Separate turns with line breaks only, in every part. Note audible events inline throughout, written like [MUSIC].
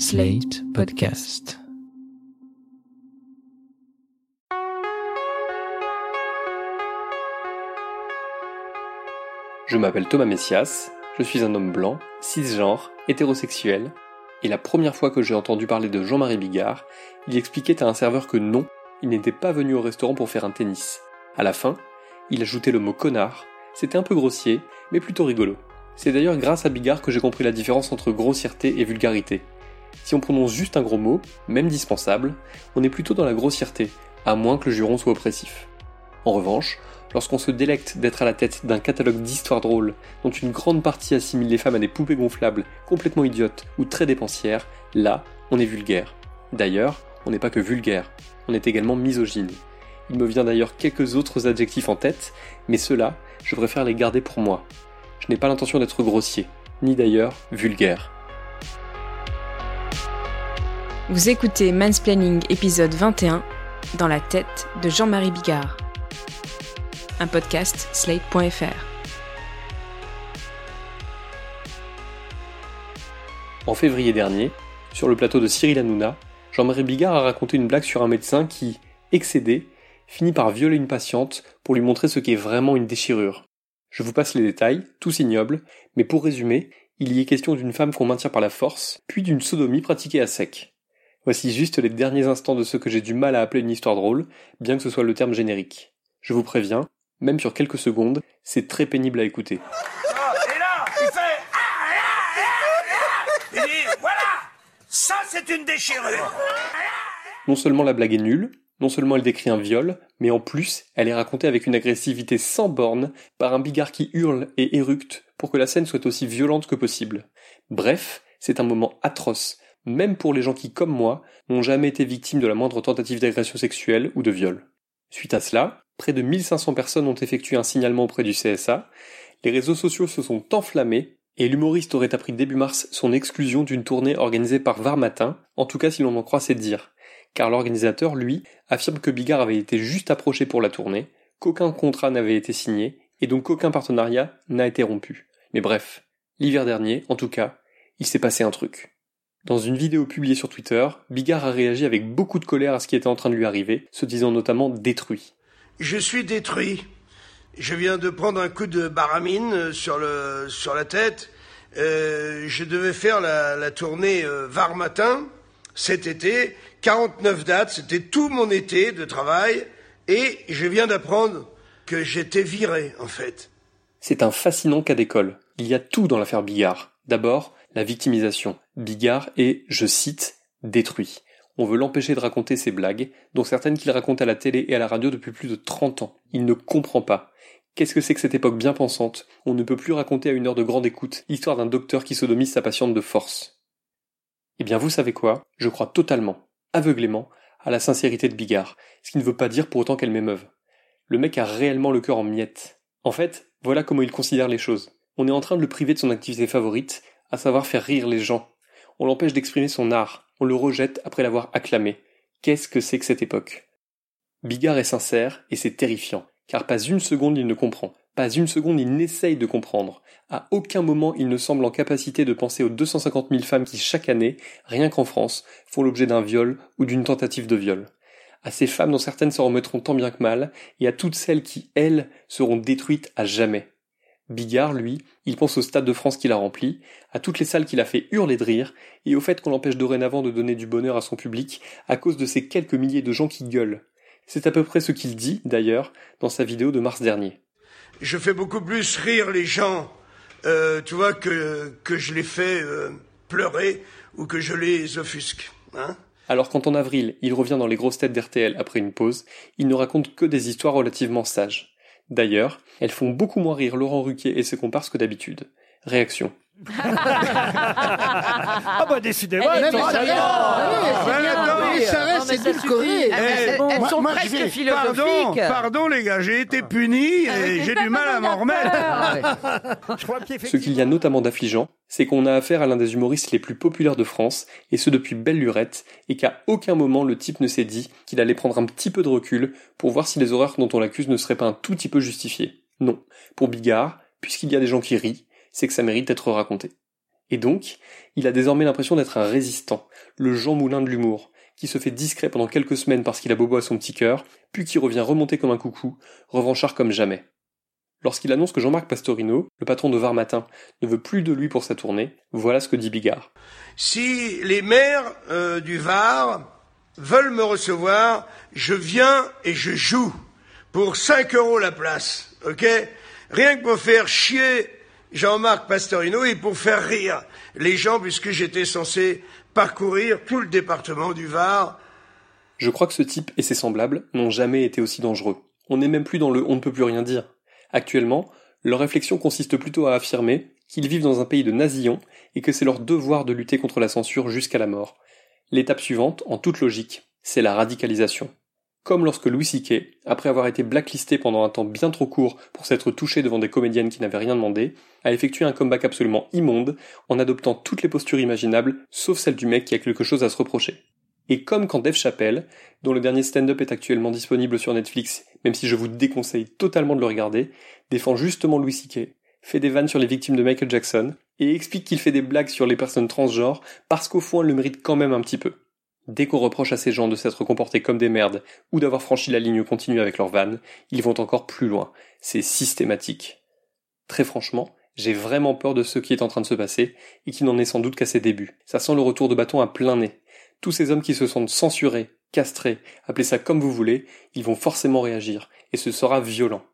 Slate Podcast.
Je m'appelle Thomas Messias, je suis un homme blanc, cisgenre, hétérosexuel, et la première fois que j'ai entendu parler de Jean-Marie Bigard, il expliquait à un serveur que non, il n'était pas venu au restaurant pour faire un tennis. À la fin, il ajoutait le mot connard, c'était un peu grossier, mais plutôt rigolo. C'est d'ailleurs grâce à Bigard que j'ai compris la différence entre grossièreté et vulgarité. Si on prononce juste un gros mot, même dispensable, on est plutôt dans la grossièreté, à moins que le juron soit oppressif. En revanche, lorsqu'on se délecte d'être à la tête d'un catalogue d'histoires drôles dont une grande partie assimile les femmes à des poupées gonflables complètement idiotes ou très dépensières, là, on est vulgaire. D'ailleurs, on n'est pas que vulgaire, on est également misogyne. Il me vient d'ailleurs quelques autres adjectifs en tête, mais ceux-là, je préfère les garder pour moi. Je n'ai pas l'intention d'être grossier, ni d'ailleurs vulgaire.
Vous écoutez Mansplaining épisode 21 dans la tête de Jean-Marie Bigard. Un podcast slate.fr.
En février dernier, sur le plateau de Cyril Hanouna, Jean-Marie Bigard a raconté une blague sur un médecin qui, excédé, finit par violer une patiente pour lui montrer ce qu'est vraiment une déchirure. Je vous passe les détails, tous ignobles, mais pour résumer, il y est question d'une femme qu'on maintient par la force, puis d'une sodomie pratiquée à sec. Voici juste les derniers instants de ce que j'ai du mal à appeler une histoire drôle, bien que ce soit le terme générique. Je vous préviens, même sur quelques secondes, c'est très pénible à écouter.
Et là, il fait. Il dit voilà, ça c'est une déchirure.
Non seulement la blague est nulle, non seulement elle décrit un viol, mais en plus, elle est racontée avec une agressivité sans borne par un bigard qui hurle et éructe pour que la scène soit aussi violente que possible. Bref, c'est un moment atroce, même pour les gens qui, comme moi, n'ont jamais été victimes de la moindre tentative d'agression sexuelle ou de viol. Suite à cela, près de 1500 personnes ont effectué un signalement auprès du CSA, les réseaux sociaux se sont enflammés, et l'humoriste aurait appris début mars son exclusion d'une tournée organisée par Var Matin, en tout cas si l'on en croit ses dires car l'organisateur, lui, affirme que Bigard avait été juste approché pour la tournée, qu'aucun contrat n'avait été signé, et donc qu'aucun partenariat n'a été rompu. Mais bref, l'hiver dernier, en tout cas, il s'est passé un truc. Dans une vidéo publiée sur Twitter, Bigard a réagi avec beaucoup de colère à ce qui était en train de lui arriver, se disant notamment détruit.
Je suis détruit. Je viens de prendre un coup de baramine sur, le, sur la tête. Euh, je devais faire la, la tournée euh, Var Matin cet été. 49 dates, c'était tout mon été de travail. Et je viens d'apprendre que j'étais viré, en fait.
C'est un fascinant cas d'école. Il y a tout dans l'affaire Bigard. D'abord, la victimisation. Bigard est, je cite, détruit. On veut l'empêcher de raconter ses blagues, dont certaines qu'il raconte à la télé et à la radio depuis plus de 30 ans. Il ne comprend pas. Qu'est-ce que c'est que cette époque bien pensante? On ne peut plus raconter à une heure de grande écoute l'histoire d'un docteur qui sodomise sa patiente de force. Eh bien, vous savez quoi? Je crois totalement, aveuglément, à la sincérité de Bigard, ce qui ne veut pas dire pour autant qu'elle m'émeuve. Le mec a réellement le cœur en miettes. En fait, voilà comment il considère les choses. On est en train de le priver de son activité favorite, à savoir faire rire les gens. On l'empêche d'exprimer son art, on le rejette après l'avoir acclamé. Qu'est-ce que c'est que cette époque? Bigard est sincère, et c'est terrifiant, car pas une seconde il ne comprend, pas une seconde il n'essaye de comprendre. À aucun moment il ne semble en capacité de penser aux 250 000 femmes qui chaque année, rien qu'en France, font l'objet d'un viol ou d'une tentative de viol. À ces femmes dont certaines s'en remettront tant bien que mal, et à toutes celles qui, elles, seront détruites à jamais. Bigard, lui, il pense au Stade de France qu'il a rempli, à toutes les salles qu'il a fait hurler de rire, et au fait qu'on l'empêche dorénavant de donner du bonheur à son public à cause de ces quelques milliers de gens qui gueulent. C'est à peu près ce qu'il dit, d'ailleurs, dans sa vidéo de mars dernier.
Je fais beaucoup plus rire les gens, euh, tu vois, que, que je les fais euh, pleurer ou que je les offusque. Hein
Alors quand en avril, il revient dans les grosses têtes d'RTL après une pause, il ne raconte que des histoires relativement sages. D'ailleurs, elles font beaucoup moins rire Laurent Ruquier et ses comparses que d'habitude. Réaction.
Ah bah décidément,
mais
sont
ça reste,
attends,
oui, ça reste,
non, mais
c'est édulcoré.
suffit.
Eh,
Eh,
elles sont
moi,
presque
vais-
philosophiques.
Pardon, pardon les gars, j'ai été puni et j'ai du mal à m'en remettre. [LAUGHS] Je crois
Ce qu'il y a notamment d'affligeant, c'est qu'on a affaire à l'un des humoristes les plus populaires de France, et ce depuis belle lurette, et qu'à aucun moment le type ne s'est dit qu'il allait prendre un petit peu de recul pour voir si les horreurs dont on l'accuse ne seraient pas un tout petit peu justifiées. Non. Pour Bigard, puisqu'il y a des gens qui rient, c'est que ça mérite d'être raconté. Et donc, il a désormais l'impression d'être un résistant, le Jean Moulin de l'humour, qui se fait discret pendant quelques semaines parce qu'il a bobo à son petit cœur, puis qui revient remonter comme un coucou, revanchard comme jamais. Lorsqu'il annonce que Jean-Marc Pastorino, le patron de Var Matin, ne veut plus de lui pour sa tournée, voilà ce que dit Bigard.
Si les maires euh, du Var veulent me recevoir, je viens et je joue pour 5 euros la place, ok? Rien que pour faire chier Jean-Marc Pastorino et pour faire rire les gens puisque j'étais censé parcourir tout le département du Var.
Je crois que ce type et ses semblables n'ont jamais été aussi dangereux. On n'est même plus dans le on ne peut plus rien dire. Actuellement, leur réflexion consiste plutôt à affirmer qu'ils vivent dans un pays de nazillons et que c'est leur devoir de lutter contre la censure jusqu'à la mort. L'étape suivante, en toute logique, c'est la radicalisation. Comme lorsque Louis C.K., après avoir été blacklisté pendant un temps bien trop court pour s'être touché devant des comédiennes qui n'avaient rien demandé, a effectué un comeback absolument immonde en adoptant toutes les postures imaginables, sauf celle du mec qui a quelque chose à se reprocher. Et comme quand Dave Chappelle, dont le dernier stand-up est actuellement disponible sur Netflix, même si je vous déconseille totalement de le regarder, défend justement Louis C.K., fait des vannes sur les victimes de Michael Jackson, et explique qu'il fait des blagues sur les personnes transgenres parce qu'au fond elles le méritent quand même un petit peu. Dès qu'on reproche à ces gens de s'être comportés comme des merdes ou d'avoir franchi la ligne continue avec leurs vannes, ils vont encore plus loin. C'est systématique. Très franchement, j'ai vraiment peur de ce qui est en train de se passer et qui n'en est sans doute qu'à ses débuts. Ça sent le retour de bâton à plein nez. Tous ces hommes qui se sentent censurés, castrés, appelez ça comme vous voulez, ils vont forcément réagir, et ce sera violent.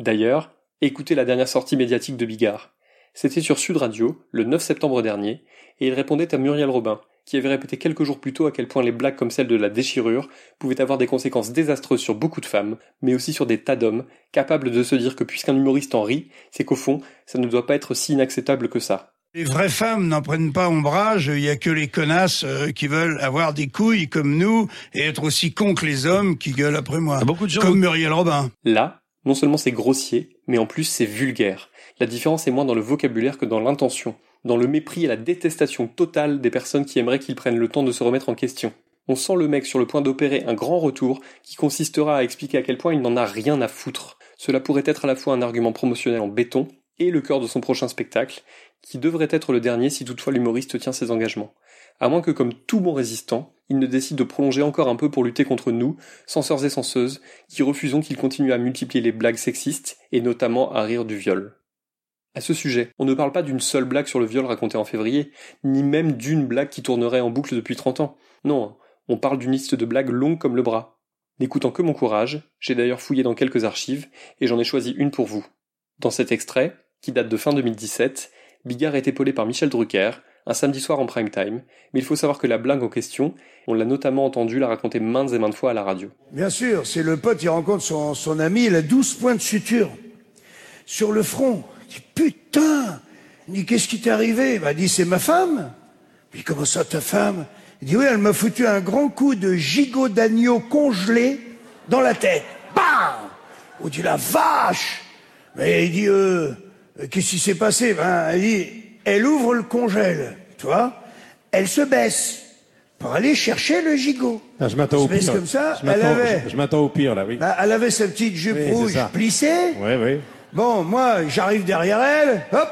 D'ailleurs, écoutez la dernière sortie médiatique de Bigard. C'était sur Sud Radio, le 9 septembre dernier, et il répondait à Muriel Robin, qui avait répété quelques jours plus tôt à quel point les blagues comme celle de la déchirure pouvaient avoir des conséquences désastreuses sur beaucoup de femmes, mais aussi sur des tas d'hommes, capables de se dire que puisqu'un humoriste en rit, c'est qu'au fond, ça ne doit pas être si inacceptable que ça.
Les vraies femmes n'en prennent pas ombrage, il y a que les connasses euh, qui veulent avoir des couilles comme nous et être aussi cons que les hommes qui gueulent après moi.
Ah, beaucoup de gens
comme Muriel Robin.
Là, non seulement c'est grossier, mais en plus c'est vulgaire. La différence est moins dans le vocabulaire que dans l'intention, dans le mépris et la détestation totale des personnes qui aimeraient qu'ils prennent le temps de se remettre en question. On sent le mec sur le point d'opérer un grand retour qui consistera à expliquer à quel point il n'en a rien à foutre. Cela pourrait être à la fois un argument promotionnel en béton et le cœur de son prochain spectacle, qui devrait être le dernier si toutefois l'humoriste tient ses engagements. À moins que, comme tout bon résistant, il ne décide de prolonger encore un peu pour lutter contre nous, censeurs et censeuses, qui refusons qu'il continue à multiplier les blagues sexistes, et notamment à rire du viol. À ce sujet, on ne parle pas d'une seule blague sur le viol raconté en février, ni même d'une blague qui tournerait en boucle depuis 30 ans. Non, on parle d'une liste de blagues longue comme le bras. N'écoutant que mon courage, j'ai d'ailleurs fouillé dans quelques archives, et j'en ai choisi une pour vous. Dans cet extrait, qui date de fin 2017, Bigard est épaulé par Michel Drucker, un samedi soir en prime time, mais il faut savoir que la blague en question, on l'a notamment entendu la raconter maintes et maintes fois à la radio.
Bien sûr, c'est le pote, il rencontre son, son ami, il a 12 points de suture sur le front. Dit, putain Il dit, qu'est-ce qui t'est arrivé? Il m'a dit, c'est ma femme. Il dit, comment ça, ta femme? Il dit, oui, elle m'a foutu un grand coup de gigot d'agneau congelé dans la tête. Bam On dit, la vache Mais il dit, euh, qu'est-ce qui s'est passé? Ben, Elle dit, elle ouvre le congèle, tu vois Elle se baisse pour aller chercher le gigot.
Ah, je m'attends au pire.
comme ça,
Je
elle avait-
je- je m'attends au pire, là, oui.
Ben, elle avait sa petite jupe
Oui,
rouge plissée.
Oui, oui.
Bon, moi, j'arrive derrière elle, hop,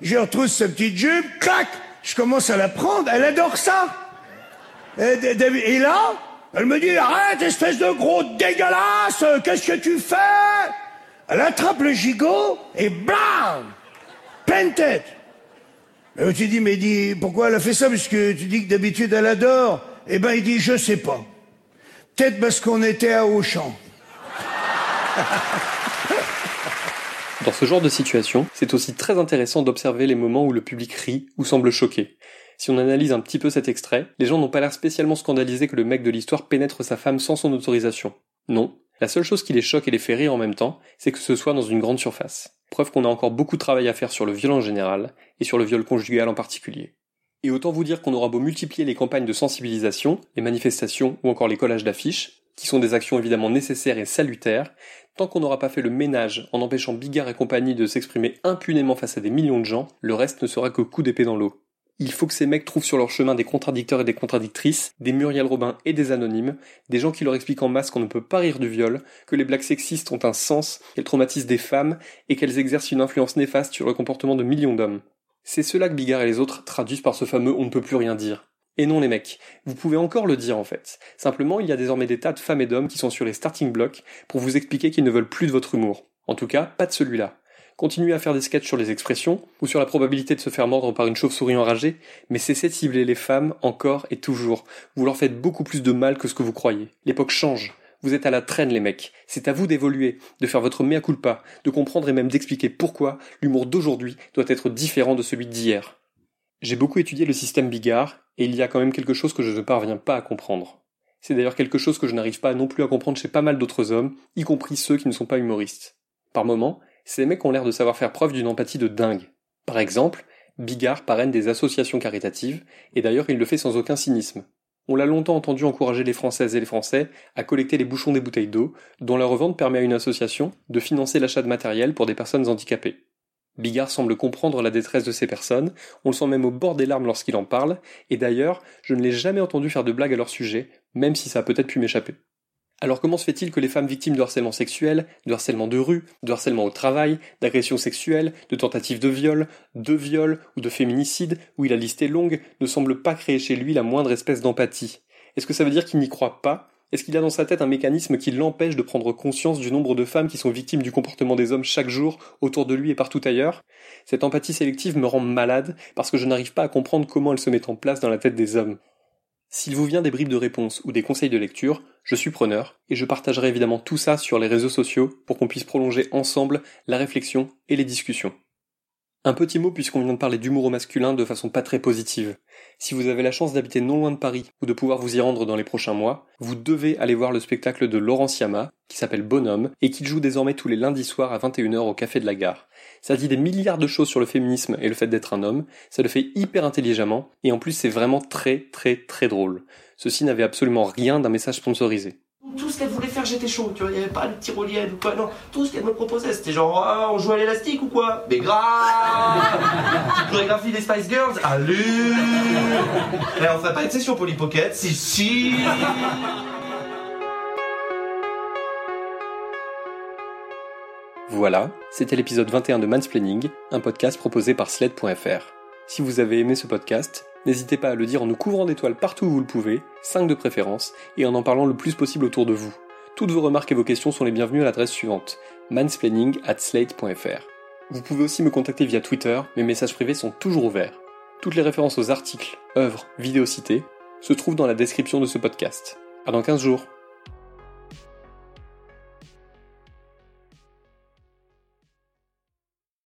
je retrouve sa petite jupe, clac, je commence à la prendre, elle adore ça. Et, là, elle me dit, arrête, espèce de gros dégueulasse, qu'est-ce que tu fais? Elle attrape le gigot et blam Pleine tête. Et tu dis, mais dis, pourquoi elle a fait ça? Parce que tu dis que d'habitude elle adore. Eh ben, il dit, je sais pas. Peut-être parce qu'on était à Auchan. [LAUGHS]
Dans ce genre de situation, c'est aussi très intéressant d'observer les moments où le public rit ou semble choqué. Si on analyse un petit peu cet extrait, les gens n'ont pas l'air spécialement scandalisés que le mec de l'histoire pénètre sa femme sans son autorisation. Non. La seule chose qui les choque et les fait rire en même temps, c'est que ce soit dans une grande surface. Preuve qu'on a encore beaucoup de travail à faire sur le viol en général, et sur le viol conjugal en particulier. Et autant vous dire qu'on aura beau multiplier les campagnes de sensibilisation, les manifestations ou encore les collages d'affiches, qui sont des actions évidemment nécessaires et salutaires, tant qu'on n'aura pas fait le ménage en empêchant Bigard et compagnie de s'exprimer impunément face à des millions de gens, le reste ne sera que coup d'épée dans l'eau. Il faut que ces mecs trouvent sur leur chemin des contradicteurs et des contradictrices, des Muriel Robin et des anonymes, des gens qui leur expliquent en masse qu'on ne peut pas rire du viol, que les blagues sexistes ont un sens, qu'elles traumatisent des femmes et qu'elles exercent une influence néfaste sur le comportement de millions d'hommes. C'est cela que Bigard et les autres traduisent par ce fameux on ne peut plus rien dire. Et non les mecs, vous pouvez encore le dire en fait. Simplement, il y a désormais des tas de femmes et d'hommes qui sont sur les starting blocks pour vous expliquer qu'ils ne veulent plus de votre humour. En tout cas, pas de celui-là. Continuez à faire des sketchs sur les expressions ou sur la probabilité de se faire mordre par une chauve-souris enragée, mais cessez de cibler les femmes encore et toujours. Vous leur faites beaucoup plus de mal que ce que vous croyez. L'époque change. Vous êtes à la traîne les mecs. C'est à vous d'évoluer, de faire votre mea culpa, de comprendre et même d'expliquer pourquoi l'humour d'aujourd'hui doit être différent de celui d'hier. J'ai beaucoup étudié le système Bigard, et il y a quand même quelque chose que je ne parviens pas à comprendre. C'est d'ailleurs quelque chose que je n'arrive pas non plus à comprendre chez pas mal d'autres hommes, y compris ceux qui ne sont pas humoristes. Par moments, ces mecs ont l'air de savoir faire preuve d'une empathie de dingue. Par exemple, Bigard parraine des associations caritatives, et d'ailleurs il le fait sans aucun cynisme. On l'a longtemps entendu encourager les Françaises et les Français à collecter les bouchons des bouteilles d'eau, dont la revente permet à une association de financer l'achat de matériel pour des personnes handicapées. Bigard semble comprendre la détresse de ces personnes, on le sent même au bord des larmes lorsqu'il en parle, et d'ailleurs, je ne l'ai jamais entendu faire de blagues à leur sujet, même si ça a peut-être pu m'échapper. Alors comment se fait-il que les femmes victimes de harcèlement sexuel, de harcèlement de rue, de harcèlement au travail, d'agression sexuelle, de tentatives de viol, de viol ou de féminicide, où la liste est longue, ne semblent pas créer chez lui la moindre espèce d'empathie? Est-ce que ça veut dire qu'il n'y croit pas est-ce qu'il a dans sa tête un mécanisme qui l'empêche de prendre conscience du nombre de femmes qui sont victimes du comportement des hommes chaque jour autour de lui et partout ailleurs? Cette empathie sélective me rend malade parce que je n'arrive pas à comprendre comment elle se met en place dans la tête des hommes. S'il vous vient des bribes de réponse ou des conseils de lecture, je suis preneur et je partagerai évidemment tout ça sur les réseaux sociaux pour qu'on puisse prolonger ensemble la réflexion et les discussions. Un petit mot puisqu'on vient de parler d'humour au masculin de façon pas très positive. Si vous avez la chance d'habiter non loin de Paris ou de pouvoir vous y rendre dans les prochains mois, vous devez aller voir le spectacle de Laurent Siama, qui s'appelle Bonhomme, et qui joue désormais tous les lundis soirs à 21h au Café de la Gare. Ça dit des milliards de choses sur le féminisme et le fait d'être un homme, ça le fait hyper intelligemment, et en plus c'est vraiment très très très drôle. Ceci n'avait absolument rien d'un message sponsorisé.
Tout ce qu'elle voulait faire, j'étais chaud, tu vois, il n'y avait pas de tyrolienne ou quoi, non. Tout ce qu'elle me proposait, c'était genre, ah, on joue à l'élastique ou quoi? Mais grave! [LAUGHS] Chorégraphie des Spice Girls? Allez! Et on ferait pas une session Polly Pocket? Si, si!
Voilà, c'était l'épisode 21 de Mansplaining, un podcast proposé par Sled.fr. Si vous avez aimé ce podcast, n'hésitez pas à le dire en nous couvrant d'étoiles partout où vous le pouvez, 5 de préférence, et en en parlant le plus possible autour de vous. Toutes vos remarques et vos questions sont les bienvenues à l'adresse suivante mansplaining at slate.fr. Vous pouvez aussi me contacter via Twitter, mes messages privés sont toujours ouverts. Toutes les références aux articles, œuvres, vidéos citées se trouvent dans la description de ce podcast. À dans 15 jours.